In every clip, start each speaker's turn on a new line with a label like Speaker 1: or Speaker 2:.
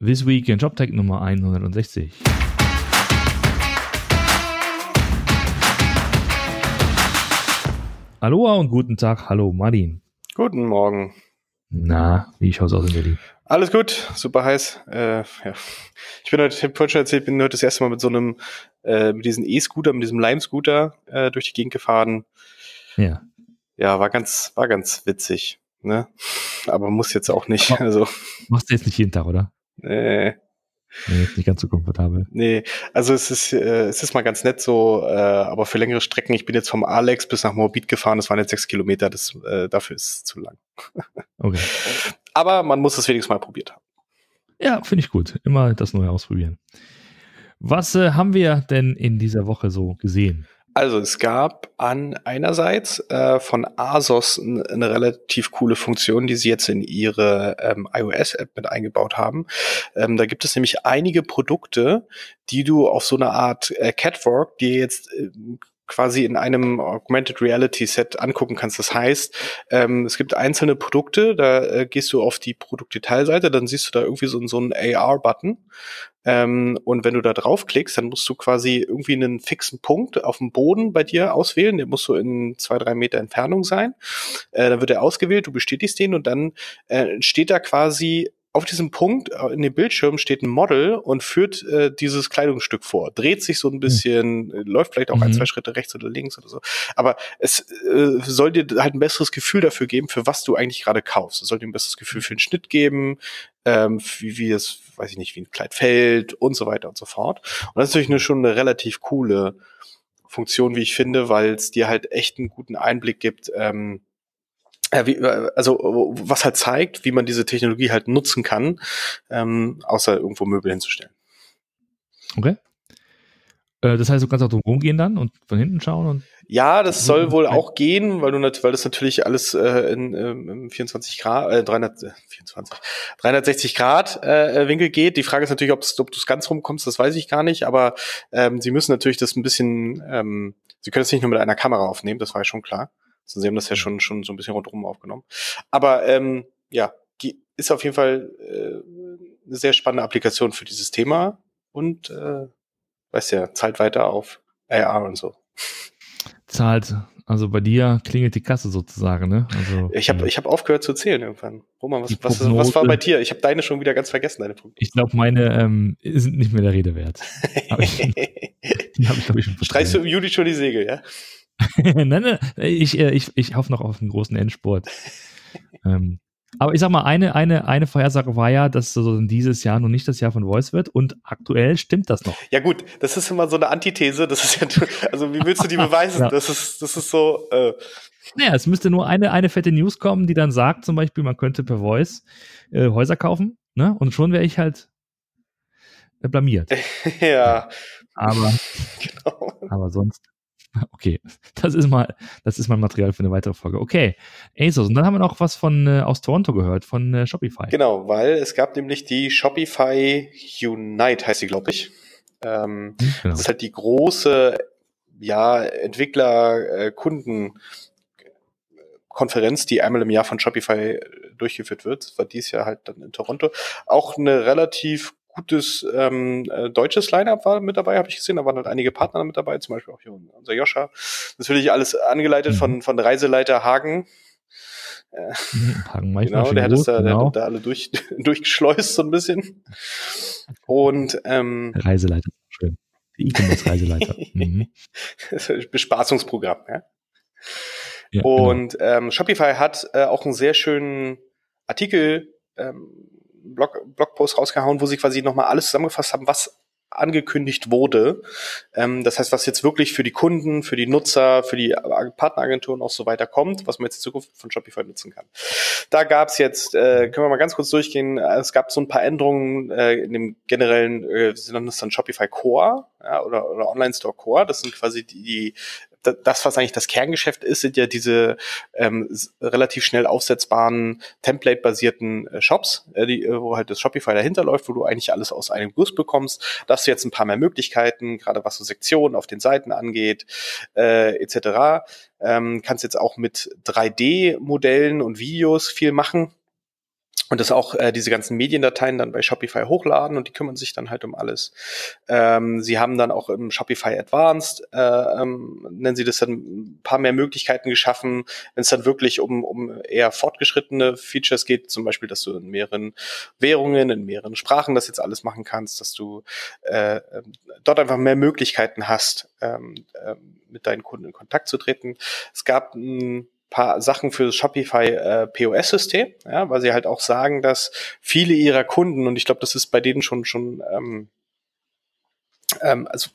Speaker 1: This Week in JobTech Nummer 160. Aloha und guten Tag. Hallo Martin.
Speaker 2: Guten Morgen.
Speaker 1: Na, wie schaut's aus in Berlin?
Speaker 2: Alles gut, super heiß. Äh, ja. Ich bin heute, ich habe schon erzählt, bin heute das erste Mal mit so einem, äh, mit diesem E-Scooter, mit diesem Lime-Scooter äh, durch die Gegend gefahren.
Speaker 1: Ja.
Speaker 2: Ja, war ganz, war ganz witzig. Ne? Aber muss jetzt auch nicht.
Speaker 1: Aber
Speaker 2: also,
Speaker 1: Machst du jetzt nicht jeden Tag, oder? Nee, ist nicht ganz so komfortabel.
Speaker 2: nee, also es ist, äh, es ist mal ganz nett so, äh, aber für längere Strecken, ich bin jetzt vom Alex bis nach Moabit gefahren, das waren jetzt sechs Kilometer, das, äh, dafür ist es zu lang.
Speaker 1: Okay.
Speaker 2: Aber man muss es wenigstens mal probiert haben.
Speaker 1: Ja, finde ich gut. Immer das Neue ausprobieren. Was äh, haben wir denn in dieser Woche so gesehen?
Speaker 2: Also es gab an einerseits äh, von Asos eine relativ coole Funktion, die sie jetzt in ihre ähm, iOS-App mit eingebaut haben. Ähm, da gibt es nämlich einige Produkte, die du auf so eine Art äh, Catwalk, die jetzt äh, quasi in einem Augmented Reality Set angucken kannst. Das heißt, ähm, es gibt einzelne Produkte, da äh, gehst du auf die Produktdetailseite, dann siehst du da irgendwie so, so einen AR-Button. Ähm, und wenn du da draufklickst, dann musst du quasi irgendwie einen fixen Punkt auf dem Boden bei dir auswählen. Der muss so in zwei, drei Meter Entfernung sein. Äh, dann wird er ausgewählt, du bestätigst den und dann äh, steht da quasi auf diesem Punkt äh, in dem Bildschirm steht ein Model und führt äh, dieses Kleidungsstück vor, dreht sich so ein bisschen, äh, läuft vielleicht auch ein,
Speaker 1: Mhm.
Speaker 2: zwei Schritte rechts oder links oder so. Aber es äh, soll dir halt ein besseres Gefühl dafür geben, für was du eigentlich gerade kaufst. Es soll dir ein besseres Gefühl für den Schnitt geben, ähm, wie, wie es, weiß ich nicht, wie ein Kleid fällt und so weiter und so fort. Und das ist natürlich eine, schon eine relativ coole Funktion, wie ich finde, weil es dir halt echt einen guten Einblick gibt, ähm, äh, also was halt zeigt, wie man diese Technologie halt nutzen kann, ähm, außer irgendwo Möbel hinzustellen.
Speaker 1: Okay. Äh, das heißt, du kannst auch drum rumgehen dann und von hinten schauen und
Speaker 2: Ja, das
Speaker 1: Mhm,
Speaker 2: soll wohl auch gehen, weil du weil das natürlich alles äh, in ähm, im 24 Grad, äh, 300, äh, 24, 360 Grad äh, Winkel geht. Die Frage ist natürlich, ob's, ob du es ganz rumkommst, das weiß ich gar nicht, aber ähm, sie müssen natürlich das ein bisschen, ähm, sie können es nicht nur mit einer Kamera aufnehmen, das war ja schon klar. Sie haben das ja schon schon so ein bisschen rundherum aufgenommen. Aber ähm, ja, ge- ist auf jeden Fall äh, eine sehr spannende Applikation für dieses Thema und äh, weißt ja, zahlt weiter auf AR und so.
Speaker 1: zahlt. Also bei dir klingelt die Kasse sozusagen, ne? Also,
Speaker 2: Ich habe
Speaker 1: äh,
Speaker 2: ich hab aufgehört zu zählen irgendwann. Roman, was,
Speaker 1: Die
Speaker 2: was, was war bei dir? Ich habe deine schon wieder ganz vergessen, deine Punkte.
Speaker 1: ich glaube, meine ähm, sind nicht mehr der Rede wert. Aber ich- Die habe ich, glaube ich, schon
Speaker 2: Streichst du im Juli schon die Segel, ja?
Speaker 1: nein, nein, ich, äh, ich, ich hoffe noch auf einen großen Endspurt. ähm, aber ich sag mal, eine, eine, eine Vorhersage war ja, dass so dieses Jahr noch nicht das Jahr von Voice wird und aktuell stimmt das noch.
Speaker 2: Ja gut, das ist immer so eine Antithese. Das ist ja, also wie willst du die beweisen?
Speaker 1: Ja.
Speaker 2: Das ist, das ist so. Äh,
Speaker 1: Naja, es müsste nur eine, eine fette News kommen, die dann sagt, zum Beispiel, man könnte per Voice äh, Häuser kaufen, ne? Und schon wäre ich halt äh, blamiert.
Speaker 2: ja,
Speaker 1: Aber,
Speaker 2: genau.
Speaker 1: aber sonst. Okay, das ist mal, das ist mal Material für eine weitere Folge. Okay, ASOS. Und dann haben wir noch was von äh, aus Toronto gehört, von äh, Shopify.
Speaker 2: Genau, weil es gab nämlich die Shopify Unite, heißt sie, glaube ich. Ähm,
Speaker 1: Hm, genau.
Speaker 2: Das ist halt die große, ja, Entwickler-Kunden-Konferenz, die einmal im Jahr von Shopify durchgeführt wird. Das war dies Jahr halt dann in Toronto. Auch eine relativ gutes ähm, äh, deutsches Line-Up war mit dabei, habe ich gesehen. Da waren halt einige Partner mit dabei, zum Beispiel auch hier unser Joscha. Natürlich alles angeleitet
Speaker 1: Mhm.
Speaker 2: von, von Reiseleiter Hagen.
Speaker 1: Mhm, Hagen manchmal
Speaker 2: Genau, der hat es da, der
Speaker 1: genau.
Speaker 2: da alle durch, durchgeschleust so ein bisschen. Und ähm,
Speaker 1: Reiseleiter, schön. Die E-Commerce-Reiseleiter. mhm.
Speaker 2: Bespaßungsprogramm, ja.
Speaker 1: ja, genau.
Speaker 2: Und ähm, Shopify hat äh, auch einen sehr schönen Artikel, ähm, Blog, Blogpost rausgehauen, wo sie quasi nochmal alles zusammengefasst haben, was angekündigt wurde. Ähm, das heißt, was jetzt wirklich für die Kunden, für die Nutzer, für die Partneragenturen auch so weiter kommt, was man jetzt in Zukunft von Shopify nutzen kann. Da gab es jetzt, äh, können wir mal ganz kurz durchgehen, äh, es gab so ein paar Änderungen äh, in dem generellen, äh, sie nennen das dann Shopify Core ja, oder, oder Online Store Core. Das sind quasi die, die das, was eigentlich das Kerngeschäft ist, sind ja diese ähm, relativ schnell aufsetzbaren, template-basierten äh, Shops, äh, die, äh, wo halt das Shopify dahinter läuft, wo du eigentlich alles aus einem Guss bekommst. Da hast du jetzt ein paar mehr Möglichkeiten, gerade was so Sektionen auf den Seiten angeht, äh, etc. Ähm, kannst jetzt auch mit 3D-Modellen und Videos viel machen. Und das auch äh, diese ganzen Mediendateien dann bei Shopify hochladen und die kümmern sich dann halt um alles. Ähm, sie haben dann auch im Shopify Advanced, äh, ähm, nennen sie das dann ein paar mehr Möglichkeiten geschaffen, wenn es dann wirklich um, um eher fortgeschrittene Features geht, zum Beispiel, dass du in mehreren Währungen, in mehreren Sprachen das jetzt alles machen kannst, dass du äh, ähm, dort einfach mehr Möglichkeiten hast, ähm, äh, mit deinen Kunden in Kontakt zu treten. Es gab ein paar Sachen für das Shopify äh, POS-System, ja, weil sie halt auch sagen, dass viele ihrer Kunden, und ich glaube, das ist bei denen schon schon ähm, ähm, also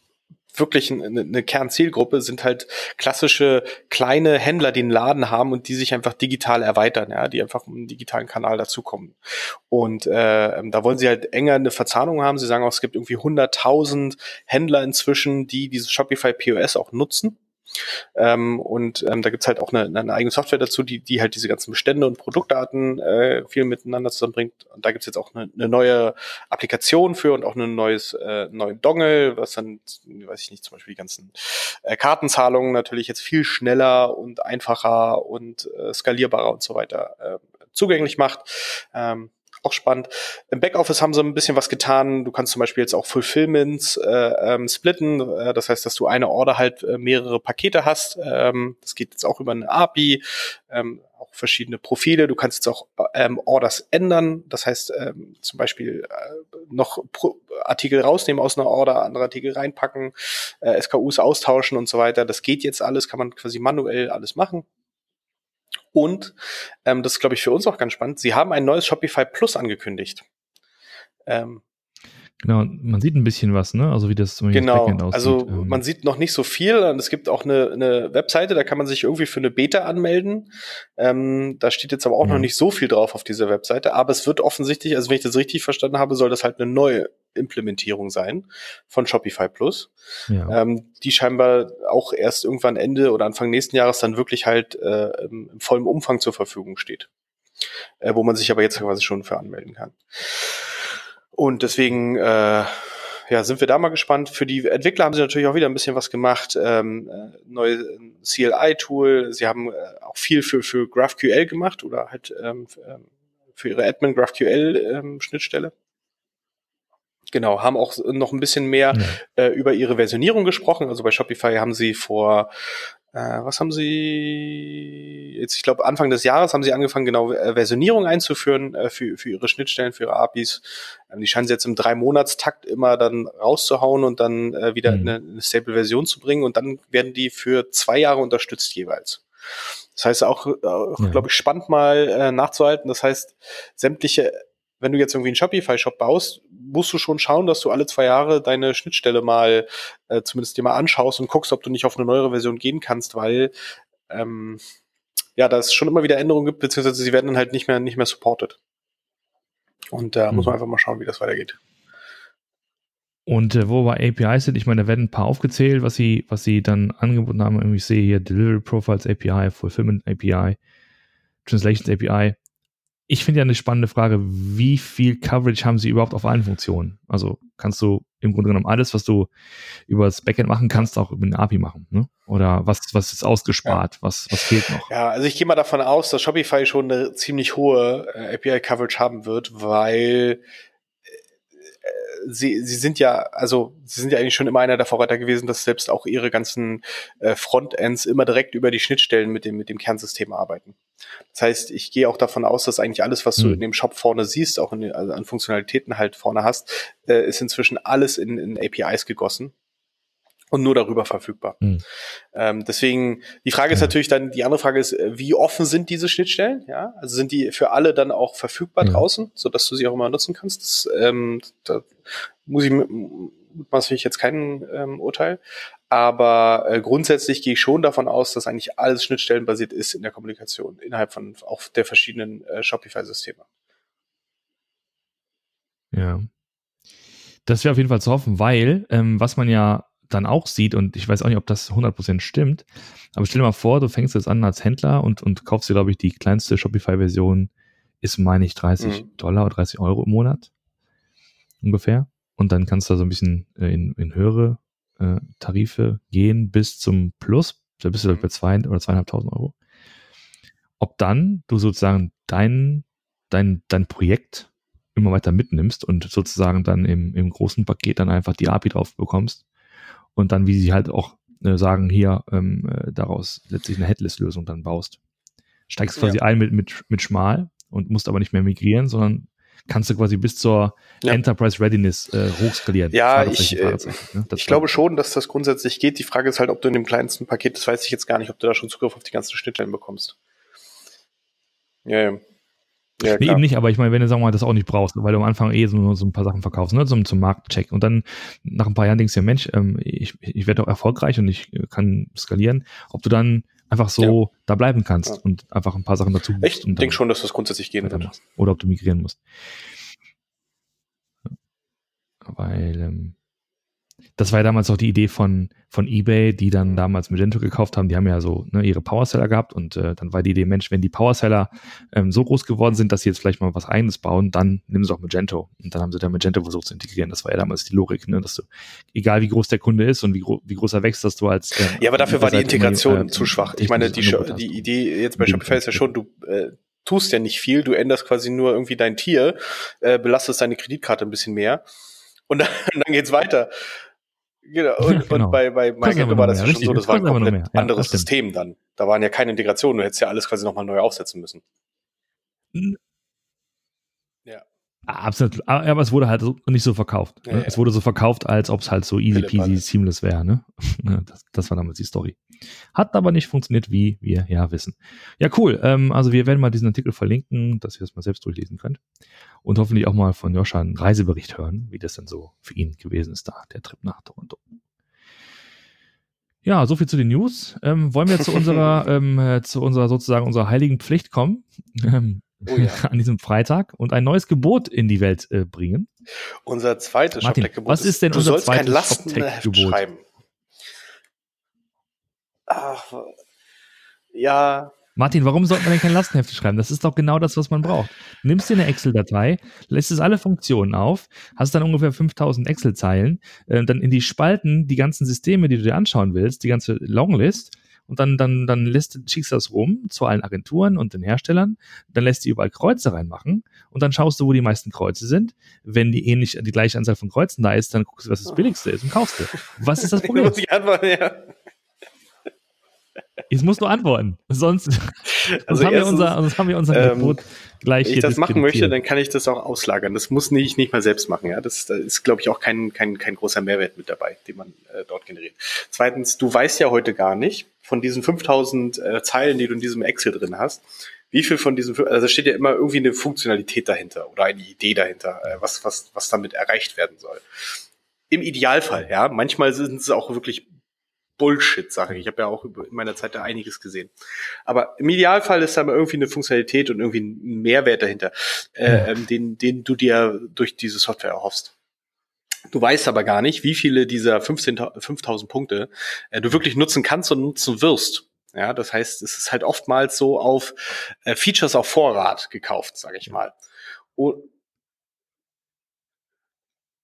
Speaker 2: wirklich eine, eine Kernzielgruppe sind halt klassische kleine Händler, die einen Laden haben und die sich einfach digital erweitern, ja, die einfach um einen digitalen Kanal dazukommen. Und äh, da wollen sie halt enger eine Verzahnung haben. Sie sagen auch, es gibt irgendwie 100.000 Händler inzwischen, die dieses Shopify POS auch nutzen. Ähm, und ähm, da gibt's halt auch eine, eine eigene Software dazu, die, die halt diese ganzen Bestände und Produktdaten äh, viel miteinander zusammenbringt. Und da gibt's jetzt auch eine, eine neue Applikation für und auch ein neues äh, neuen Dongle, was dann, weiß ich nicht, zum Beispiel die ganzen äh, Kartenzahlungen natürlich jetzt viel schneller und einfacher und äh, skalierbarer und so weiter äh, zugänglich macht. Ähm, auch spannend. Im Backoffice haben sie ein bisschen was getan. Du kannst zum Beispiel jetzt auch Fulfillments äh, ähm, splitten. Äh, das heißt, dass du eine Order halt äh, mehrere Pakete hast. Ähm, das geht jetzt auch über eine API. Ähm, auch verschiedene Profile. Du kannst jetzt auch ähm, Orders ändern. Das heißt, ähm, zum Beispiel äh, noch Pro Artikel rausnehmen aus einer Order, andere Artikel reinpacken, äh, SKUs austauschen und so weiter. Das geht jetzt alles, kann man quasi manuell alles machen. Und ähm, das ist, glaube ich, für uns auch ganz spannend. Sie haben ein neues Shopify Plus angekündigt.
Speaker 1: Ähm, Genau, man sieht ein bisschen was, ne? Also wie das
Speaker 2: zum Beispiel genau, aussieht. Also ähm. man sieht noch nicht so viel. Und es gibt auch eine, eine Webseite, da kann man sich irgendwie für eine Beta anmelden. Ähm, da steht jetzt aber auch ja. noch nicht so viel drauf auf dieser Webseite. Aber es wird offensichtlich, also wenn ich das richtig verstanden habe, soll das halt eine neue Implementierung sein von Shopify Plus, ja. ähm, die scheinbar auch erst irgendwann Ende oder Anfang nächsten Jahres dann wirklich halt äh, im, im vollen Umfang zur Verfügung steht. Äh, wo man sich aber jetzt quasi schon für anmelden kann. Und deswegen äh, ja, sind wir da mal gespannt. Für die Entwickler haben sie natürlich auch wieder ein bisschen was gemacht. Ähm, äh, neue CLI-Tool. Sie haben äh, auch viel für, für GraphQL gemacht oder halt ähm, ähm für ihre Admin GraphQL-Schnittstelle. Ähm, genau, haben auch noch ein bisschen mehr ja. äh, über ihre Versionierung gesprochen. Also bei Shopify haben sie vor äh, was haben Sie jetzt, ich glaube, Anfang des Jahres haben Sie angefangen, genau äh, Versionierung einzuführen äh, für, für Ihre Schnittstellen, für Ihre APIs. Ähm, die scheinen Sie jetzt im Drei-Monats-Takt immer dann rauszuhauen und dann äh, wieder mhm. eine, eine stable Version zu bringen und dann werden die für zwei Jahre unterstützt jeweils. Das heißt auch, auch ja. glaube ich, spannend mal äh, nachzuhalten. Das heißt, sämtliche wenn du jetzt irgendwie einen Shopify-Shop baust, musst du schon schauen, dass du alle zwei Jahre deine Schnittstelle mal äh, zumindest dir mal anschaust und guckst, ob du nicht auf eine neuere Version gehen kannst, weil ähm, ja, da es schon immer wieder Änderungen gibt, beziehungsweise sie werden dann halt nicht mehr nicht mehr supported. Und da äh, mhm. muss man einfach mal schauen, wie das weitergeht.
Speaker 1: Und äh, wo wir APIs sind, ich meine, da werden ein paar aufgezählt, was sie, was sie dann angeboten haben. Ich sehe hier Delivery Profiles API, Fulfillment API, Translations API ich finde ja eine spannende Frage, wie viel Coverage haben sie überhaupt auf allen Funktionen? Also kannst du im Grunde genommen alles, was du über das Backend machen kannst, auch über eine API machen, ne? Oder was, was ist ausgespart? Ja. Was, was fehlt noch?
Speaker 2: Ja, also ich gehe mal davon aus, dass Shopify schon eine ziemlich hohe äh, API-Coverage haben wird, weil sie, sie sind ja, also sie sind ja eigentlich schon immer einer der Vorreiter gewesen, dass selbst auch ihre ganzen äh, Frontends immer direkt über die Schnittstellen mit dem, mit dem Kernsystem arbeiten. Das heißt, ich gehe auch davon aus, dass eigentlich alles, was mhm. du hm. in dem Shop vorne siehst, auch in, also an Funktionalitäten halt vorne hast, äh, ist inzwischen alles in, in APIs gegossen und nur darüber verfügbar. Mhm. Ähm, deswegen, die Frage ist natürlich dann, die andere Frage ist, äh, wie offen sind diese Schnittstellen? Ja, also sind die für alle dann auch verfügbar mhm. draußen, so dass du sie auch immer nutzen kannst? Das, ähm, da muss ich maße ich jetzt kein ähm, Urteil, aber äh, grundsätzlich gehe ich schon davon aus, dass eigentlich alles schnittstellenbasiert ist in der Kommunikation innerhalb von auch der verschiedenen äh, Shopify-Systeme.
Speaker 1: Ja. Das wäre auf jeden Fall zu hoffen, weil ähm, was man ja dann auch sieht, und ich weiß auch nicht, ob das 100% stimmt, aber stell dir mal vor, du fängst jetzt an als Händler und, und kaufst dir, glaube ich, die kleinste Shopify-Version ist, meine ich, 30 mhm. Dollar oder 30 Euro im Monat ungefähr. Und dann kannst du da so ein bisschen äh, in, in höhere äh, Tarife gehen bis zum Plus. Da bist du mhm. bei zwei oder zweieinhalbtausend Euro. Ob dann du sozusagen deinen dein, dein Projekt immer weiter mitnimmst und sozusagen dann im, im großen Paket dann einfach die API drauf bekommst und dann, wie sie halt auch äh, sagen, hier ähm, äh, daraus letztlich eine Headless-Lösung dann baust. Steigst quasi ja. ein mit, mit, mit Schmal und musst aber nicht mehr migrieren, sondern kannst du quasi bis zur ja. Enterprise Readiness äh, hochskalieren.
Speaker 2: Ja, ich, äh, ne? ich glaube schon, dass das grundsätzlich geht. Die Frage ist halt, ob du in dem kleinsten Paket, das weiß ich jetzt gar nicht, ob du da schon Zugriff auf die ganzen Schnittstellen bekommst.
Speaker 1: Ja, ja. Ja, nee, eben nicht, aber ich meine, wenn du sagen wir mal das auch nicht brauchst, weil du am Anfang eh so, so ein paar Sachen verkaufst, ne, zum, zum Marktcheck und dann nach ein paar Jahren denkst du ja, Mensch, ähm, ich, ich werde auch erfolgreich und ich äh, kann skalieren, ob du dann einfach so ja. da bleiben kannst ja. und einfach ein paar Sachen dazu
Speaker 2: Ich denke schon, dass das grundsätzlich gehen wird.
Speaker 1: Oder ob du migrieren musst. Weil ähm, das war ja damals auch die Idee von, von eBay, die dann damals Magento gekauft haben. Die haben ja so ne, ihre Powerseller gehabt und äh, dann war die Idee, Mensch, wenn die Powerseller ähm, so groß geworden sind, dass sie jetzt vielleicht mal was eigenes bauen, dann nehmen sie auch Magento. Und dann haben sie da Magento versucht zu integrieren. Das war ja damals die Logik, ne, dass du, egal wie groß der Kunde ist und wie, gro wie groß er wächst, dass du als
Speaker 2: ähm, Ja, aber dafür war die Integration immer, äh, zu schwach. Ich meine, die, die Idee jetzt bei Shopify ist ja schon, du äh, tust ja nicht viel, du änderst quasi nur irgendwie dein Tier, äh, belastest deine Kreditkarte ein bisschen mehr und dann, dann geht's weiter. Genau. Und, genau. und bei, bei Magento war das ja schon so, das war ein komplett ja, anderes System dann. Da waren ja keine Integrationen, du hättest ja alles quasi nochmal neu aufsetzen müssen.
Speaker 1: Ja. Ah, absolut. Aber es wurde halt nicht so verkauft. Ne? Ja, es wurde so verkauft, als ob es halt so easy peasy seamless wäre. Ne? Das, das, war damals die Story. Hat aber nicht funktioniert, wie wir ja wissen. Ja, cool. Ähm, also wir werden mal diesen Artikel verlinken, dass ihr das mal selbst durchlesen könnt. Und hoffentlich auch mal von Joscha einen Reisebericht hören, wie das denn so für ihn gewesen ist da, der Trip nach Toronto. Ja, so viel zu den News. Ähm, wollen wir zu unserer, ähm, äh, zu unserer sozusagen unserer heiligen Pflicht kommen? Ähm, oh ja. an diesem Freitag und ein neues Gebot in die Welt äh, bringen.
Speaker 2: Unser zweites
Speaker 1: Shoptech-Gebot. Was ist denn
Speaker 2: du
Speaker 1: unser
Speaker 2: zweites Shoptech-Gebot? schreiben. Ach, ja.
Speaker 1: Martin, warum sollte man denn kein Lastenheft schreiben? Das ist doch genau das, was man braucht. Du nimmst dir eine Excel-Datei, lässt es alle Funktionen auf, hast dann ungefähr 5000 Excel-Zeilen, äh, dann in die Spalten die ganzen Systeme, die du dir anschauen willst, die ganze Longlist und dann, dann, dann lässt, schickst du das rum zu allen Agenturen und den Herstellern, dann lässt du überall Kreuze reinmachen und dann schaust du, wo die meisten Kreuze sind. Wenn die ähnlich, die gleiche Anzahl von Kreuzen da ist, dann guckst du, was das billigste ist und kaufst du. Was ist das Problem?
Speaker 2: muss ich antworten, ja.
Speaker 1: Jetzt musst du antworten. Sonst, also haben, wir unser, sonst haben wir unser ähm, Gebot gleich
Speaker 2: Wenn ich das machen möchte, dann kann ich das auch auslagern. Das muss nicht, nicht mal selbst machen. Ja, das, da ist, glaube ich, auch kein, kein, kein großer Mehrwert mit dabei, den man äh, dort generiert. Zweitens, du weißt ja heute gar nicht von diesen 5000 äh, Zeilen, die du in diesem Excel drin hast, wie viel von diesen, also steht ja immer irgendwie eine Funktionalität dahinter oder eine Idee dahinter, äh, was, was, was damit erreicht werden soll. Im Idealfall, ja. Manchmal sind es auch wirklich Bullshit, sage ich. Habe ja auch in meiner Zeit da einiges gesehen. Aber im Idealfall ist da irgendwie eine Funktionalität und irgendwie ein Mehrwert dahinter, äh, ähm, den, den du dir durch diese Software erhoffst. Du weißt aber gar nicht, wie viele dieser 5000 Punkte äh, du wirklich nutzen kannst und nutzen wirst. Ja, das heißt, es ist halt oftmals so auf äh, Features auf Vorrat gekauft, sage ich mal. Und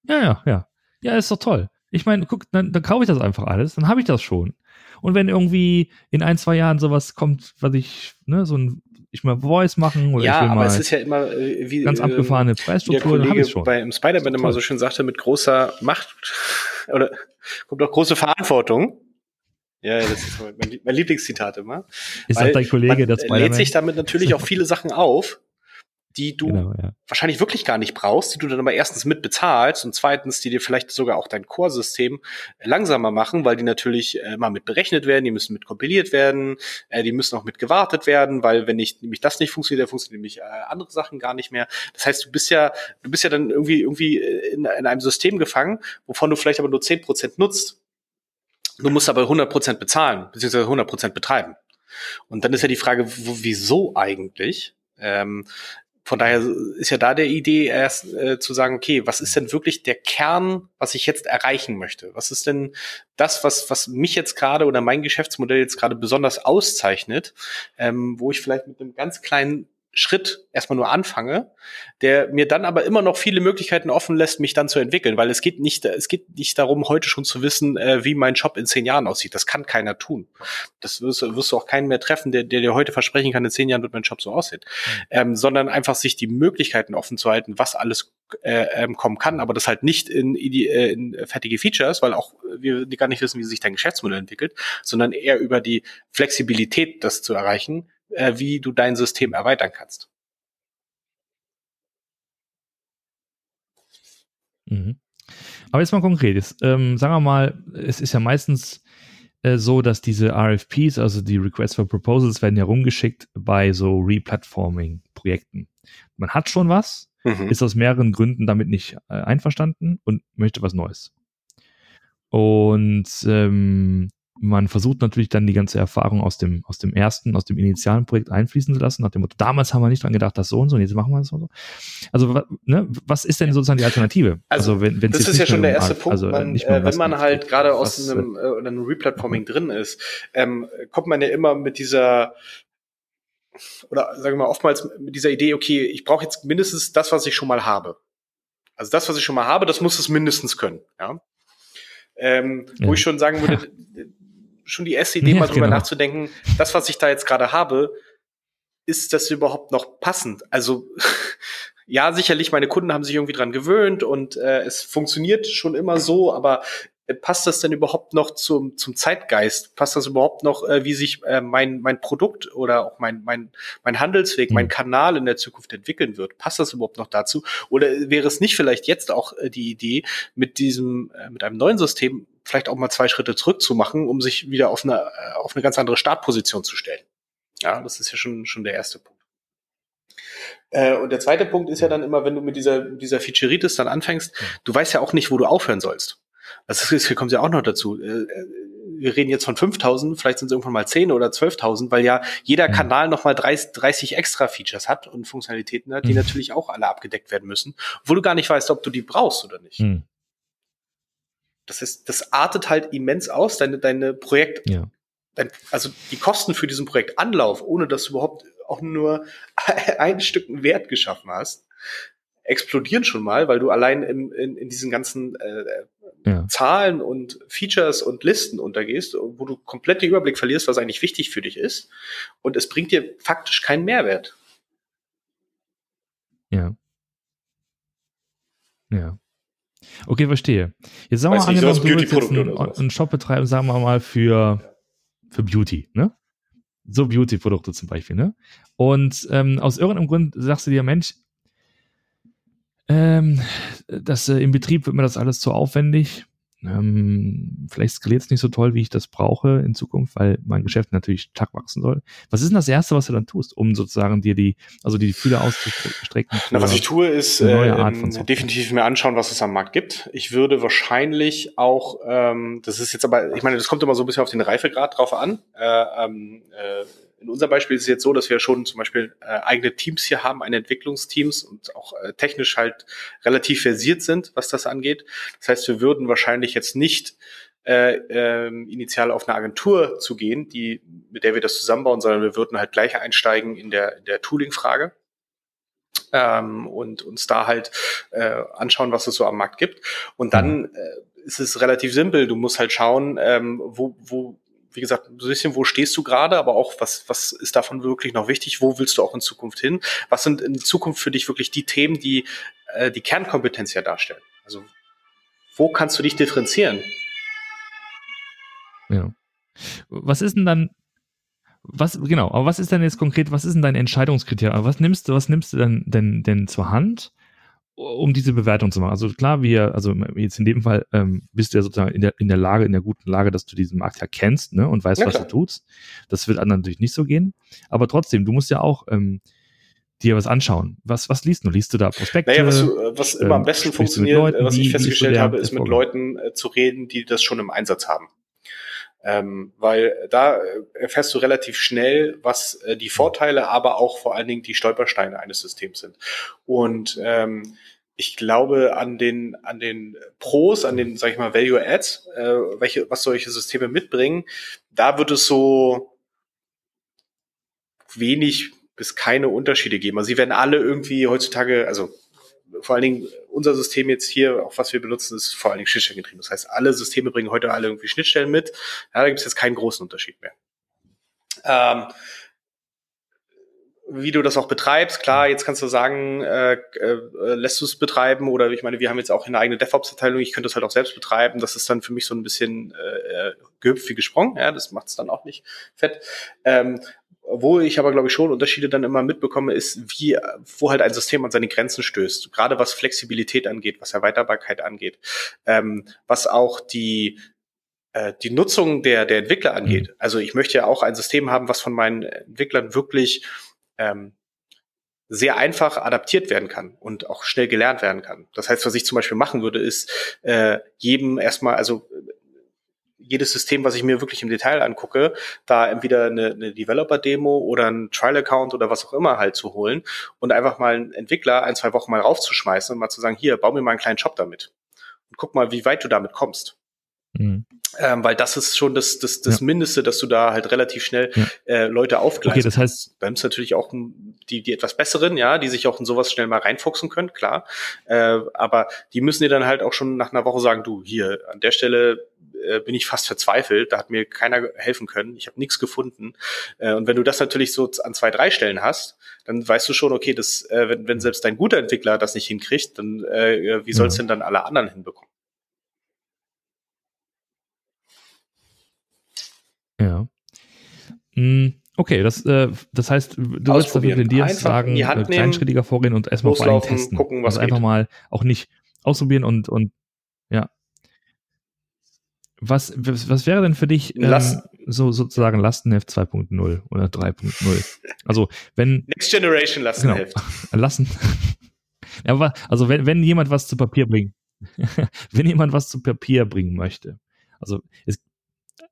Speaker 1: ja, ja, ja. Ja, ist doch toll. Ich meine, guck, dann, dann kaufe ich das einfach alles, dann habe ich das schon. Und wenn irgendwie in ein, zwei Jahren sowas kommt, was ich, ne, so ein, ich mal Voice machen oder
Speaker 2: ja,
Speaker 1: ich will
Speaker 2: aber es ist ja immer äh,
Speaker 1: wie, ganz abgefahrene Preisstruktur,
Speaker 2: habe ich schon. Bei im Spider-Man immer so schön sagte, mit großer Macht oder kommt auch große Verantwortung. Ja, das ist mein, mein Lieblingszitat immer.
Speaker 1: Ist auch dein Kollege,
Speaker 2: das lädt sich damit natürlich auch viele Sachen auf, die du genau, ja. wahrscheinlich wirklich gar nicht brauchst, die du dann aber erstens mit bezahlst und zweitens, die dir vielleicht sogar auch dein Core-System langsamer machen, weil die natürlich äh, mal mit berechnet werden, die müssen mit kompiliert werden, äh, die müssen auch mit gewartet werden, weil wenn nicht nämlich das nicht funktioniert, dann funktionieren nämlich äh, andere Sachen gar nicht mehr. Das heißt, du bist ja, du bist ja dann irgendwie irgendwie in, in einem System gefangen, wovon du vielleicht aber nur zehn Prozent nutzt. Du musst aber 100% bezahlen, beziehungsweise 100% betreiben. Und dann ist ja die Frage, wieso eigentlich? Ähm, von daher ist ja da der Idee erst äh, zu sagen, okay, was ist denn wirklich der Kern, was ich jetzt erreichen möchte? Was ist denn das, was, was mich jetzt gerade oder mein Geschäftsmodell jetzt gerade besonders auszeichnet, ähm, wo ich vielleicht mit einem ganz kleinen Schritt erstmal nur anfange, der mir dann aber immer noch viele Möglichkeiten offen lässt, mich dann zu entwickeln, weil es geht nicht, es geht nicht darum, heute schon zu wissen, äh, wie mein Job in zehn Jahren aussieht. Das kann keiner tun. Das wirst, wirst du auch keinen mehr treffen, der, der dir heute versprechen kann, in zehn Jahren wird mein Job so aussehen, mhm. ähm, sondern einfach sich die Möglichkeiten offen zu halten, was alles äh, ähm, kommen kann, aber das halt nicht in, äh, in fertige Features, weil auch wir gar nicht wissen, wie sich dein Geschäftsmodell entwickelt, sondern eher über die Flexibilität, das zu erreichen, äh, wie du dein System erweitern kannst.
Speaker 1: Mhm. Aber jetzt mal konkret, jetzt, ähm, sagen wir mal, es ist ja meistens äh, so, dass diese RFPs, also die Requests for Proposals, werden ja rumgeschickt bei so Replatforming-Projekten. Man hat schon was, mhm. ist aus mehreren Gründen damit nicht äh, einverstanden und möchte was Neues. Und ähm, man versucht natürlich dann die ganze Erfahrung aus dem, aus dem ersten, aus dem initialen Projekt einfließen zu lassen, nach dem Motto, damals haben wir nicht dran gedacht, das so und so, und jetzt machen wir das so. Also, ne, was ist denn sozusagen die Alternative?
Speaker 2: Also, also wenn, das ist ja schon der erste Punkt, also, man, äh, wenn man halt gerade aus was, einem, äh, einem Replatforming drin ist, ähm, kommt man ja immer mit dieser oder sagen wir mal oftmals mit dieser Idee, okay, ich brauche jetzt mindestens das, was ich schon mal habe. Also das, was ich schon mal habe, das muss es mindestens können. Ja? Ähm, ja. Wo ich schon sagen würde, schon die erste Idee, ja, mal drüber genau. nachzudenken, das, was ich da jetzt gerade habe, ist das überhaupt noch passend? Also ja, sicherlich, meine Kunden haben sich irgendwie dran gewöhnt und äh, es funktioniert schon immer so, aber passt das denn überhaupt noch zum, zum Zeitgeist? Passt das überhaupt noch, äh, wie sich äh, mein, mein Produkt oder auch mein, mein, mein Handelsweg, mhm. mein Kanal in der Zukunft entwickeln wird? Passt das überhaupt noch dazu? Oder wäre es nicht vielleicht jetzt auch äh, die Idee, mit diesem, äh, mit einem neuen System vielleicht auch mal zwei Schritte zurück zu machen, um sich wieder auf eine, äh, auf eine ganz andere Startposition zu stellen? Ja, das ist ja schon, schon der erste Punkt. Äh, und der zweite Punkt ist ja dann immer, wenn du mit dieser, dieser Featureitis dann anfängst, du weißt ja auch nicht, wo du aufhören sollst. Das ist, kommt ja auch noch dazu. Äh, äh, wir reden jetzt von 5000, vielleicht sind es irgendwann mal 10 oder 12.000, weil ja jeder mhm. Kanal nochmal 30, 30 extra Features hat und Funktionalitäten hat, die mhm. natürlich auch alle abgedeckt werden müssen, wo du gar nicht weißt, ob du die brauchst oder nicht. Mhm. Das ist, das artet halt immens aus, deine, deine Projekt, ja. dein, also die Kosten für diesen Projektanlauf, ohne dass du überhaupt auch nur ein Stück Wert geschaffen hast, explodieren schon mal, weil du allein in, in, in diesen ganzen äh, ja. Zahlen und Features und Listen untergehst, wo du komplett den Überblick verlierst, was eigentlich wichtig für dich ist. Und es bringt dir faktisch keinen Mehrwert.
Speaker 1: Ja. Ja. Okay, verstehe. Jetzt sagen wir mal, so, du willst jetzt einen, einen Shop betreiben, sagen wir mal, für, für Beauty, ne? So Beauty-Produkte zum Beispiel, ne? Und ähm, aus irgendeinem Grund sagst du dir, Mensch, ähm, das äh, im Betrieb wird mir das alles zu aufwendig. Ähm, vielleicht skaliert es nicht so toll, wie ich das brauche in Zukunft, weil mein Geschäft natürlich stark wachsen soll. Was ist denn das Erste, was du dann tust, um sozusagen dir die, also die Fühler auszustrecken?
Speaker 2: Na, was ich tue, ist äh, definitiv mir anschauen, was es am Markt gibt. Ich würde wahrscheinlich auch, ähm, das ist jetzt aber, ich meine, das kommt immer so ein bisschen auf den Reifegrad drauf an. Äh, ähm, äh, in unserem Beispiel ist es jetzt so, dass wir schon zum Beispiel äh, eigene Teams hier haben, eine Entwicklungsteams und auch äh, technisch halt relativ versiert sind, was das angeht. Das heißt, wir würden wahrscheinlich jetzt nicht äh, äh, initial auf eine Agentur zu gehen, die, mit der wir das zusammenbauen, sondern wir würden halt gleich einsteigen in der, in der Tooling-Frage. Ähm, und uns da halt äh, anschauen, was es so am Markt gibt. Und dann mhm. äh, ist es relativ simpel. Du musst halt schauen, ähm, wo, wo wie gesagt, ein bisschen, wo stehst du gerade, aber auch, was, was ist davon wirklich noch wichtig? Wo willst du auch in Zukunft hin? Was sind in Zukunft für dich wirklich die Themen, die äh, die Kernkompetenz ja darstellen? Also, wo kannst du dich differenzieren?
Speaker 1: Ja. Was ist denn dann, was, genau, aber was ist denn jetzt konkret, was ist denn dein Entscheidungskriterium? Was nimmst du, was nimmst du denn, denn, denn zur Hand? Um diese Bewertung zu machen. Also klar, wir, also jetzt in dem Fall ähm, bist du ja sozusagen in der, in der Lage, in der guten Lage, dass du diesen Markt ja kennst ne, und weißt, ja, was klar. du tust. Das wird anderen natürlich nicht so gehen. Aber trotzdem, du musst ja auch ähm, dir was anschauen. Was, was liest du? Liest du da Prospekte?
Speaker 2: Naja, was, was immer am ähm, besten funktioniert, Leuten, was ich festgestellt habe, ist mit Leuten äh, zu reden, die das schon im Einsatz haben. Ähm, weil da äh, erfährst du relativ schnell, was äh, die Vorteile, aber auch vor allen Dingen die Stolpersteine eines Systems sind. Und ähm, ich glaube an den an den Pros, an den sag ich mal Value Adds, äh, welche was solche Systeme mitbringen, da wird es so wenig es keine Unterschiede geben. Also sie werden alle irgendwie heutzutage, also vor allen Dingen unser System jetzt hier, auch was wir benutzen, ist vor allen Dingen Schnittstellengetrieben. Das heißt, alle Systeme bringen heute alle irgendwie Schnittstellen mit. Ja, da gibt es jetzt keinen großen Unterschied mehr. Ähm, wie du das auch betreibst. Klar, jetzt kannst du sagen, äh, äh, lässt du es betreiben oder ich meine, wir haben jetzt auch eine eigene DevOps-Abteilung, ich könnte das halt auch selbst betreiben. Das ist dann für mich so ein bisschen äh, gehüpft wie gesprungen. Ja, das macht es dann auch nicht fett. Ähm, wo ich aber, glaube ich, schon Unterschiede dann immer mitbekomme, ist, wie, wo halt ein System an seine Grenzen stößt. Gerade was Flexibilität angeht, was Erweiterbarkeit angeht, ähm, was auch die, äh, die Nutzung der, der Entwickler angeht. Mhm. Also ich möchte ja auch ein System haben, was von meinen Entwicklern wirklich ähm, sehr einfach adaptiert werden kann und auch schnell gelernt werden kann. Das heißt, was ich zum Beispiel machen würde, ist äh, jedem erstmal, also jedes System, was ich mir wirklich im Detail angucke, da entweder eine, eine Developer-Demo oder ein Trial-Account oder was auch immer halt zu holen und einfach mal einen Entwickler ein, zwei Wochen mal raufzuschmeißen und mal zu sagen, hier, bau mir mal einen kleinen Shop damit. Und guck mal, wie weit du damit kommst. Mhm. Ähm, weil das ist schon das, das, das ja. Mindeste, dass du da halt relativ schnell ja. äh, Leute aufgleist.
Speaker 1: Okay, das heißt,
Speaker 2: dann ist natürlich auch die, die etwas besseren, ja, die sich auch in sowas schnell mal reinfuchsen können, klar. Äh, aber die müssen dir dann halt auch schon nach einer Woche sagen, du, hier, an der Stelle äh, bin ich fast verzweifelt, da hat mir keiner helfen können, ich habe nichts gefunden. Äh, und wenn du das natürlich so an zwei, drei Stellen hast, dann weißt du schon, okay, das, äh, wenn, wenn selbst dein guter Entwickler das nicht hinkriegt, dann äh, wie soll es mhm. denn dann alle anderen hinbekommen?
Speaker 1: Ja. Mm, okay, das, äh, das heißt, du würdest dafür plädieren, sagen, äh, kleinschrittiger vorgehen und erstmal vor allem testen.
Speaker 2: Gucken, was
Speaker 1: also einfach mal auch nicht ausprobieren und, und. Was, was, was wäre denn für dich ähm, so sozusagen Lastenheft 2.0 oder 3.0? Also wenn
Speaker 2: Next Generation Lastenheft.
Speaker 1: Genau, Lassen. ja, aber also wenn, wenn jemand was zu Papier bringt, wenn jemand was zu Papier bringen möchte, also es,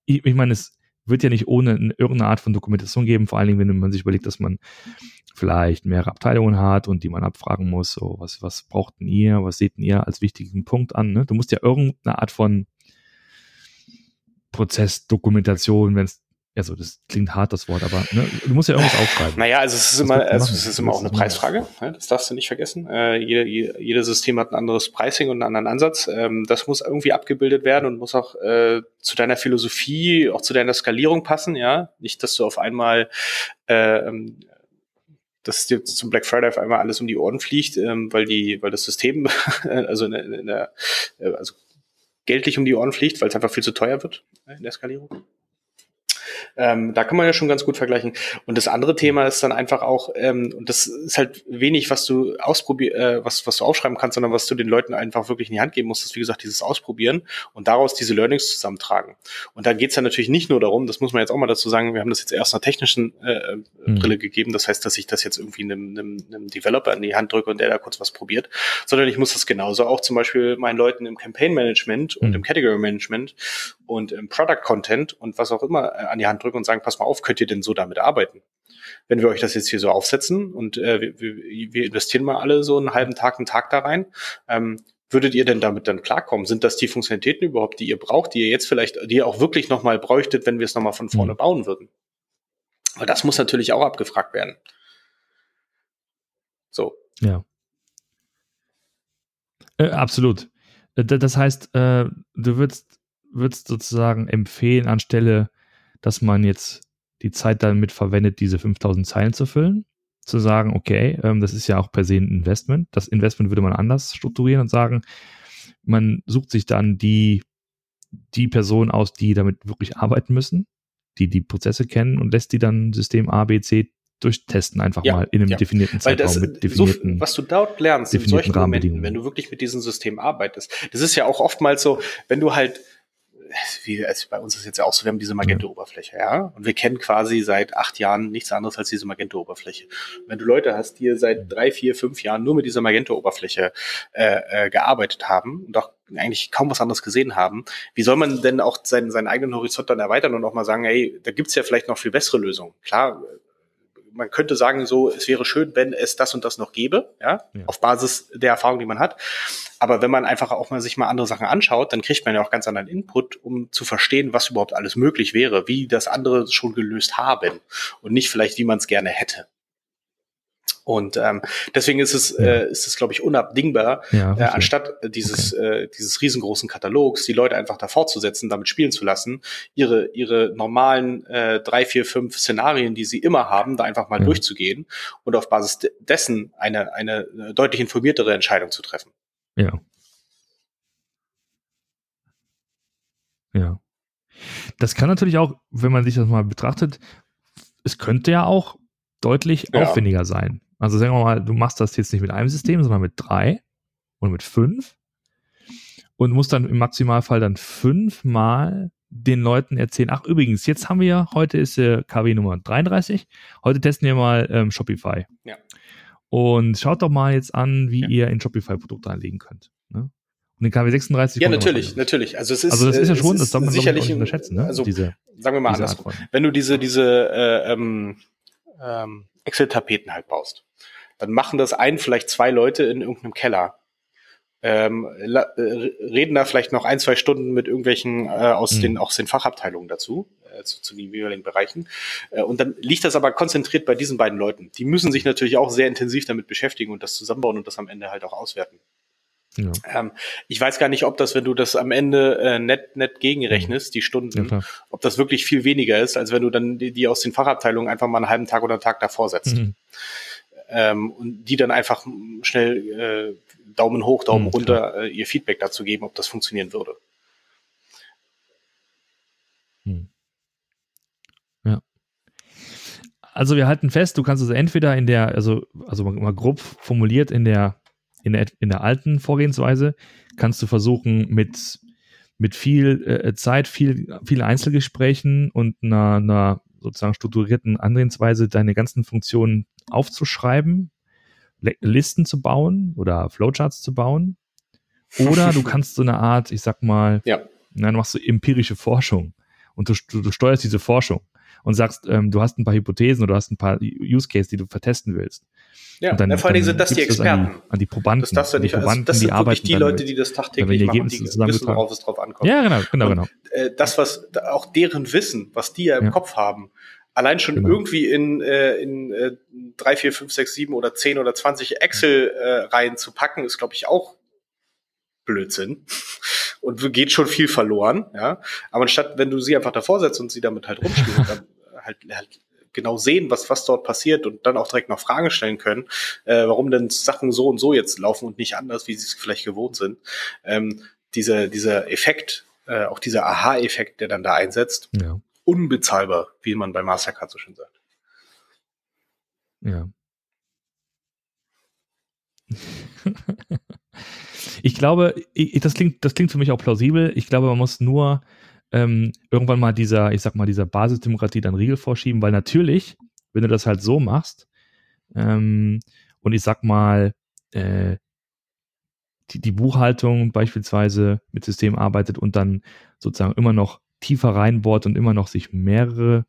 Speaker 1: ich, ich meine, es wird ja nicht ohne irgendeine Art von Dokumentation geben, vor allen Dingen, wenn man sich überlegt, dass man vielleicht mehrere Abteilungen hat und die man abfragen muss, so was, was braucht denn ihr, was seht ihr als wichtigen Punkt an? Ne? Du musst ja irgendeine Art von Prozessdokumentation, wenn es also das klingt hart, das Wort, aber ne, du musst ja irgendwas aufschreiben.
Speaker 2: Naja, also es ist immer, also es ist immer auch eine Preisfrage, ne? das darfst du nicht vergessen. Äh, jede, jedes System hat ein anderes Pricing und einen anderen Ansatz. Ähm, das muss irgendwie abgebildet werden und muss auch äh, zu deiner Philosophie, auch zu deiner Skalierung passen, ja. Nicht, dass du auf einmal äh, ähm, dass dir zum Black Friday auf einmal alles um die Ohren fliegt, ähm, weil die, weil das System, also in, in, in der, äh, also geldlich um die Ohren fliegt, weil es einfach viel zu teuer wird in der Skalierung. Ähm, da kann man ja schon ganz gut vergleichen. Und das andere Thema ist dann einfach auch, ähm, und das ist halt wenig, was du ausprobier, äh, was, was du aufschreiben kannst, sondern was du den Leuten einfach wirklich in die Hand geben musst, ist wie gesagt dieses Ausprobieren und daraus diese Learnings zusammentragen. Und da geht's ja natürlich nicht nur darum, das muss man jetzt auch mal dazu sagen, wir haben das jetzt erst einer technischen äh, mhm. Brille gegeben, das heißt, dass ich das jetzt irgendwie einem, einem, einem Developer in die Hand drücke und der da kurz was probiert, sondern ich muss das genauso auch zum Beispiel meinen Leuten im Campaign Management und mhm. im Category Management und im Product Content und was auch immer äh, an die Hand drücken und sagen, pass mal auf, könnt ihr denn so damit arbeiten? Wenn wir euch das jetzt hier so aufsetzen und äh, wir, wir investieren mal alle so einen halben Tag, einen Tag da rein, ähm, würdet ihr denn damit dann klarkommen? Sind das die Funktionalitäten überhaupt, die ihr braucht, die ihr jetzt vielleicht, die ihr auch wirklich nochmal bräuchtet, wenn wir es nochmal von vorne mhm. bauen würden? Aber das muss natürlich auch abgefragt werden. So.
Speaker 1: Ja. Äh, absolut. Äh, das heißt, äh, du würdest, würdest sozusagen empfehlen, anstelle dass man jetzt die Zeit damit verwendet, diese 5000 Zeilen zu füllen, zu sagen, okay, ähm, das ist ja auch per se ein Investment. Das Investment würde man anders strukturieren und sagen, man sucht sich dann die, die Personen aus, die damit wirklich arbeiten müssen, die die Prozesse kennen und lässt die dann System A, B, C durchtesten einfach ja, mal in einem ja. definierten Zeitraum
Speaker 2: das,
Speaker 1: mit definierten
Speaker 2: so, was du dort lernst in solchen Momenten, wenn du wirklich mit diesem System arbeitest. Das ist ja auch oftmals so, wenn du halt wie also bei uns ist jetzt ja auch so, wir haben diese Magento-Oberfläche, ja, und wir kennen quasi seit acht Jahren nichts anderes als diese Magento-Oberfläche. Wenn du Leute hast, die seit drei, vier, fünf Jahren nur mit dieser Magento-Oberfläche äh, äh, gearbeitet haben und auch eigentlich kaum was anderes gesehen haben, wie soll man denn auch seinen, seinen eigenen Horizont dann erweitern und auch mal sagen, hey, da gibt's ja vielleicht noch viel bessere Lösungen. Klar, man könnte sagen, so, es wäre schön, wenn es das und das noch gäbe, ja, ja, auf Basis der Erfahrung, die man hat. Aber wenn man einfach auch mal sich mal andere Sachen anschaut, dann kriegt man ja auch ganz anderen Input, um zu verstehen, was überhaupt alles möglich wäre, wie das andere schon gelöst haben und nicht vielleicht, wie man es gerne hätte. Und ähm, deswegen ist es, ja. äh, ist es, glaube ich, unabdingbar, ja, äh, anstatt dieses, okay. äh, dieses riesengroßen Katalogs, die Leute einfach da fortzusetzen, damit spielen zu lassen, ihre, ihre normalen äh, drei, vier, fünf Szenarien, die sie immer haben, da einfach mal ja. durchzugehen und auf Basis dessen eine, eine äh, deutlich informiertere Entscheidung zu treffen.
Speaker 1: Ja. Ja. Das kann natürlich auch, wenn man sich das mal betrachtet, es könnte ja auch deutlich ja. aufwendiger sein. Also sagen wir mal, du machst das jetzt nicht mit einem System, sondern mit drei oder mit fünf und musst dann im Maximalfall dann fünfmal den Leuten erzählen, ach übrigens, jetzt haben wir, heute ist äh, KW Nummer 33, heute testen wir mal ähm, Shopify. Ja. Und schaut doch mal jetzt an, wie ja. ihr in Shopify Produkte anlegen könnt. Ne? Und den KW 36.
Speaker 2: Ja, natürlich, natürlich. Also es ist,
Speaker 1: also das ist ja schon,
Speaker 2: das
Speaker 1: darf man
Speaker 2: sicherlich
Speaker 1: nicht unterschätzen. Ne?
Speaker 2: Also diese, sagen wir mal andersrum. Wenn du diese diese äh, ähm, ähm, Excel-Tapeten halt baust, dann machen das ein, vielleicht zwei Leute in irgendeinem Keller. Ähm, äh, reden da vielleicht noch ein, zwei Stunden mit irgendwelchen äh, aus mhm. den aus den Fachabteilungen dazu, äh, zu, zu den jeweiligen Bereichen. Äh, und dann liegt das aber konzentriert bei diesen beiden Leuten. Die müssen sich natürlich auch sehr intensiv damit beschäftigen und das zusammenbauen und das am Ende halt auch auswerten. Ja. Ähm, ich weiß gar nicht, ob das, wenn du das am Ende äh, net, net gegenrechnest, die Stunden, ja, ob das wirklich viel weniger ist, als wenn du dann die, die, aus den Fachabteilungen einfach mal einen halben Tag oder einen Tag davor setzt. Mhm. Ähm, und die dann einfach schnell äh, Daumen hoch, Daumen mhm, runter äh, ihr Feedback dazu geben, ob das funktionieren würde.
Speaker 1: Mhm. Ja. Also wir halten fest, du kannst es entweder in der, also, also mal grob formuliert in der in der, in der alten Vorgehensweise kannst du versuchen, mit, mit viel äh, Zeit, viel, viel Einzelgesprächen und einer, einer sozusagen strukturierten Angehensweise deine ganzen Funktionen aufzuschreiben, Listen zu bauen oder Flowcharts zu bauen. Oder du kannst so eine Art, ich sag mal, ja. dann machst du empirische Forschung und du, du, du steuerst diese Forschung und sagst, ähm, du hast ein paar Hypothesen oder du hast ein paar Use Cases, die du vertesten willst.
Speaker 2: Ja, dann, ja, vor allen Dingen sind das die Experten.
Speaker 1: Das an, die, an, die, Probanden.
Speaker 2: Das darfst du nicht,
Speaker 1: die
Speaker 2: Probanden, also das sind die wirklich die Leute, die das tagtäglich machen, die wissen, worauf es drauf ankommt.
Speaker 1: Ja, genau, genau, genau.
Speaker 2: Äh, das, was, auch deren Wissen, was die ja im ja. Kopf haben, allein schon genau. irgendwie in, äh, in äh, 3, 4, 5, 6, 7 oder 10 oder 20 Excel-Reihen äh, zu packen, ist, glaube ich, auch Blödsinn. Und geht schon viel verloren, ja. Aber anstatt, wenn du sie einfach davor setzt und sie damit halt rumspielen, dann halt, halt genau sehen, was, was dort passiert und dann auch direkt noch Fragen stellen können, äh, warum denn Sachen so und so jetzt laufen und nicht anders, wie sie es vielleicht gewohnt sind. Ähm, dieser, dieser Effekt, äh, auch dieser Aha-Effekt, der dann da einsetzt, ja. Unbezahlbar, wie man bei Mastercard so schön sagt.
Speaker 1: Ja. ich glaube, ich, das klingt, das klingt für mich auch plausibel. Ich glaube, man muss nur ähm, irgendwann mal dieser, ich sag mal, dieser Basisdemokratie dann Riegel vorschieben, weil natürlich, wenn du das halt so machst, ähm, und ich sag mal, äh, die, die Buchhaltung beispielsweise mit System arbeitet und dann sozusagen immer noch tiefer reinbohrt und immer noch sich mehrere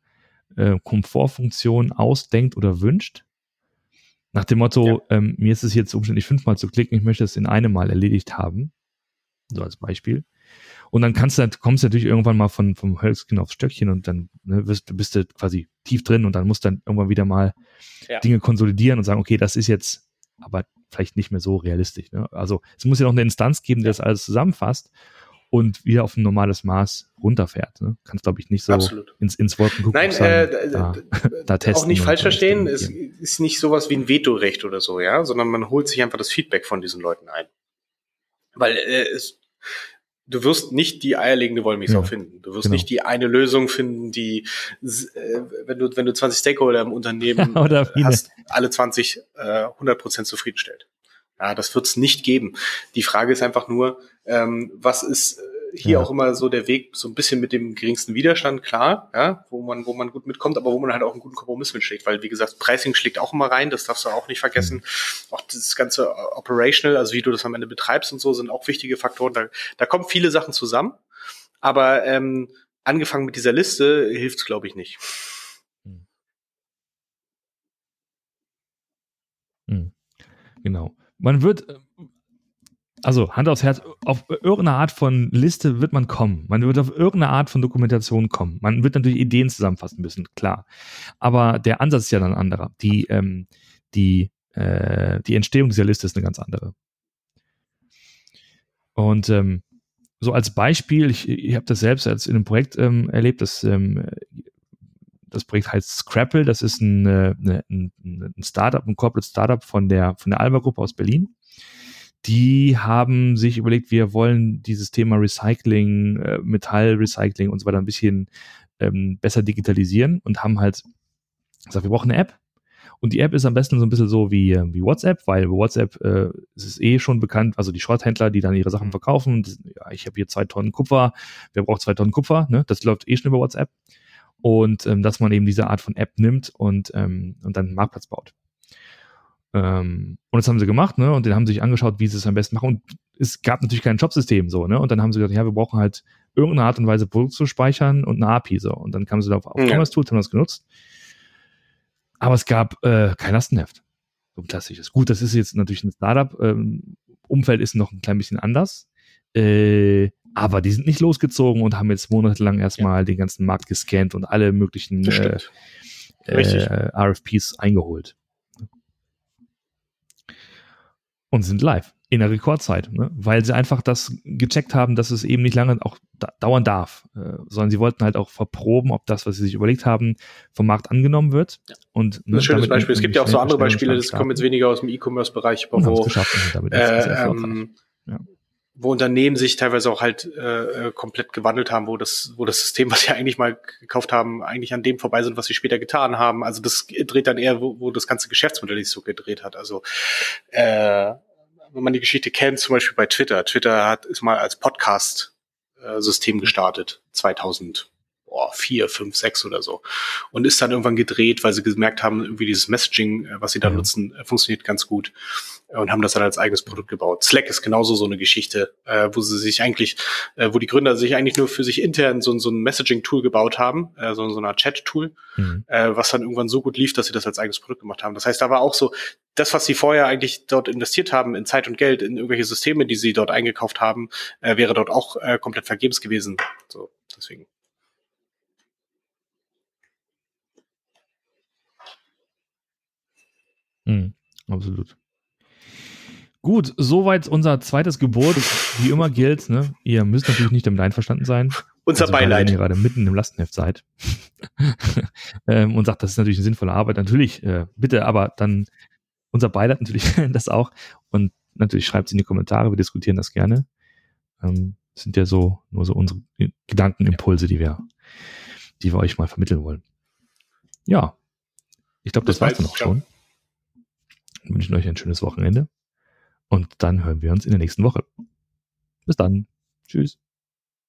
Speaker 1: äh, Komfortfunktionen ausdenkt oder wünscht. Nach dem Motto, ja. ähm, mir ist es jetzt umständlich fünfmal zu klicken, ich möchte es in einem Mal erledigt haben. So als Beispiel. Und dann kannst du, kommst du natürlich irgendwann mal von, vom Hölzchen aufs Stöckchen und dann ne, bist, bist du quasi tief drin und dann musst du dann irgendwann wieder mal ja. Dinge konsolidieren und sagen, okay, das ist jetzt aber vielleicht nicht mehr so realistisch. Ne? Also es muss ja noch eine Instanz geben, die das alles zusammenfasst und wieder auf ein normales Maß runterfährt. Ne? Kannst, glaube ich, nicht so Absolut. ins, ins Wolken gucken.
Speaker 2: Nein, äh, da, da testen. Auch nicht falsch verstehen, es ist nicht sowas wie ein Vetorecht oder so, ja, sondern man holt sich einfach das Feedback von diesen Leuten ein. Weil äh, es, du wirst nicht die eierlegende Wollmilchsau ja, finden. Du wirst genau. nicht die eine Lösung finden, die, äh, wenn du, wenn du 20 Stakeholder im Unternehmen hast, alle 20 äh, 100% zufriedenstellt. Ja, das wird es nicht geben. Die Frage ist einfach nur, ähm, was ist hier ja. auch immer so der Weg, so ein bisschen mit dem geringsten Widerstand, klar, ja, wo man, wo man gut mitkommt, aber wo man halt auch einen guten Kompromiss mitschlägt, weil wie gesagt, Pricing schlägt auch immer rein, das darfst du auch nicht vergessen. Mhm. Auch das ganze Operational, also wie du das am Ende betreibst und so, sind auch wichtige Faktoren. Da, da kommen viele Sachen zusammen, aber ähm, angefangen mit dieser Liste hilft's, glaube ich, nicht.
Speaker 1: Mhm. Mhm. Genau. Man wird, also Hand aufs Herz, auf irgendeine Art von Liste wird man kommen. Man wird auf irgendeine Art von Dokumentation kommen. Man wird natürlich Ideen zusammenfassen müssen, klar. Aber der Ansatz ist ja dann ein anderer. Die, ähm, die, äh, die Entstehung dieser Liste ist eine ganz andere. Und ähm, so als Beispiel, ich, ich habe das selbst als in einem Projekt ähm, erlebt, das, ähm, das Projekt heißt Scrapple, das ist ein, äh, ein, ein Startup, ein Corporate Startup von der, von der Alba-Gruppe aus Berlin. Die haben sich überlegt, wir wollen dieses Thema Recycling, äh, Metallrecycling und so weiter ein bisschen ähm, besser digitalisieren und haben halt gesagt, wir brauchen eine App, und die App ist am besten so ein bisschen so wie, äh, wie WhatsApp, weil WhatsApp äh, ist eh schon bekannt, also die Schrotthändler, die dann ihre Sachen verkaufen. Das, ja, ich habe hier zwei Tonnen Kupfer, wer braucht zwei Tonnen Kupfer? Ne? Das läuft eh schon über WhatsApp. Und ähm, dass man eben diese Art von App nimmt und, ähm, und dann einen Marktplatz baut. Ähm, und das haben sie gemacht, ne? Und den haben sie sich angeschaut, wie sie es am besten machen. Und es gab natürlich kein Jobsystem so, ne? Und dann haben sie gesagt, ja, wir brauchen halt irgendeine Art und Weise Produkte zu speichern und eine API so. Und dann kamen sie da auf. Commerce Tools, haben das genutzt. Aber es gab äh, kein Lastenheft. So ein klassisches. Gut, das ist jetzt natürlich ein Startup. Ähm, Umfeld ist noch ein klein bisschen anders. Äh, aber die sind nicht losgezogen und haben jetzt monatelang erstmal ja. den ganzen Markt gescannt und alle möglichen äh, äh, RFPs eingeholt. Und sind live in der Rekordzeit, ne? weil sie einfach das gecheckt haben, dass es eben nicht lange auch da dauern darf, äh, sondern sie wollten halt auch verproben, ob das, was sie sich überlegt haben, vom Markt angenommen wird. Ja. Und,
Speaker 2: ne, ein schönes Beispiel. Es gibt ja auch so andere Beispiele, das kommen jetzt weniger aus dem E-Commerce-Bereich, wo, äh, ähm, ja. Wo Unternehmen sich teilweise auch halt äh, äh, komplett gewandelt haben, wo das, wo das System, was sie eigentlich mal gekauft haben, eigentlich an dem vorbei sind, was sie später getan haben. Also das dreht dann eher, wo, wo das ganze Geschäftsmodell sich so gedreht hat. Also äh, wenn man die Geschichte kennt, zum Beispiel bei Twitter. Twitter hat ist mal als Podcast-System gestartet, 2000 boah, vier, fünf, sechs oder so. Und ist dann irgendwann gedreht, weil sie gemerkt haben, irgendwie dieses Messaging, äh, was sie da mhm. nutzen, äh, funktioniert ganz gut und haben das dann als eigenes Produkt gebaut. Slack ist genauso so eine Geschichte, äh, wo sie sich eigentlich, äh, wo die Gründer sich eigentlich nur für sich intern so, so ein Messaging-Tool gebaut haben, äh, so, so eine Chat-Tool, mhm. äh, was dann irgendwann so gut lief, dass sie das als eigenes Produkt gemacht haben. Das heißt, da war auch so, das, was sie vorher eigentlich dort investiert haben in Zeit und Geld, in irgendwelche Systeme, die sie dort eingekauft haben, äh, wäre dort auch äh, komplett vergebens gewesen. So, deswegen.
Speaker 1: Mhm, absolut. Gut, soweit unser zweites Gebot. Wie immer gilt, ne? ihr müsst natürlich nicht damit einverstanden sein.
Speaker 2: Unser also, Beileid.
Speaker 1: Wenn ihr gerade mitten im Lastenheft seid ähm, und sagt, das ist natürlich eine sinnvolle Arbeit, natürlich, äh, bitte, aber dann unser Beileid natürlich das auch. Und natürlich schreibt es in die Kommentare, wir diskutieren das gerne. Ähm, das sind ja so nur so unsere Gedankenimpulse, die wir, die wir euch mal vermitteln wollen. Ja, ich glaube, das, das war's dann auch schon. Ich wünsche euch ein schönes Wochenende. Und dann hören wir uns in der nächsten Woche. Bis dann. Tschüss.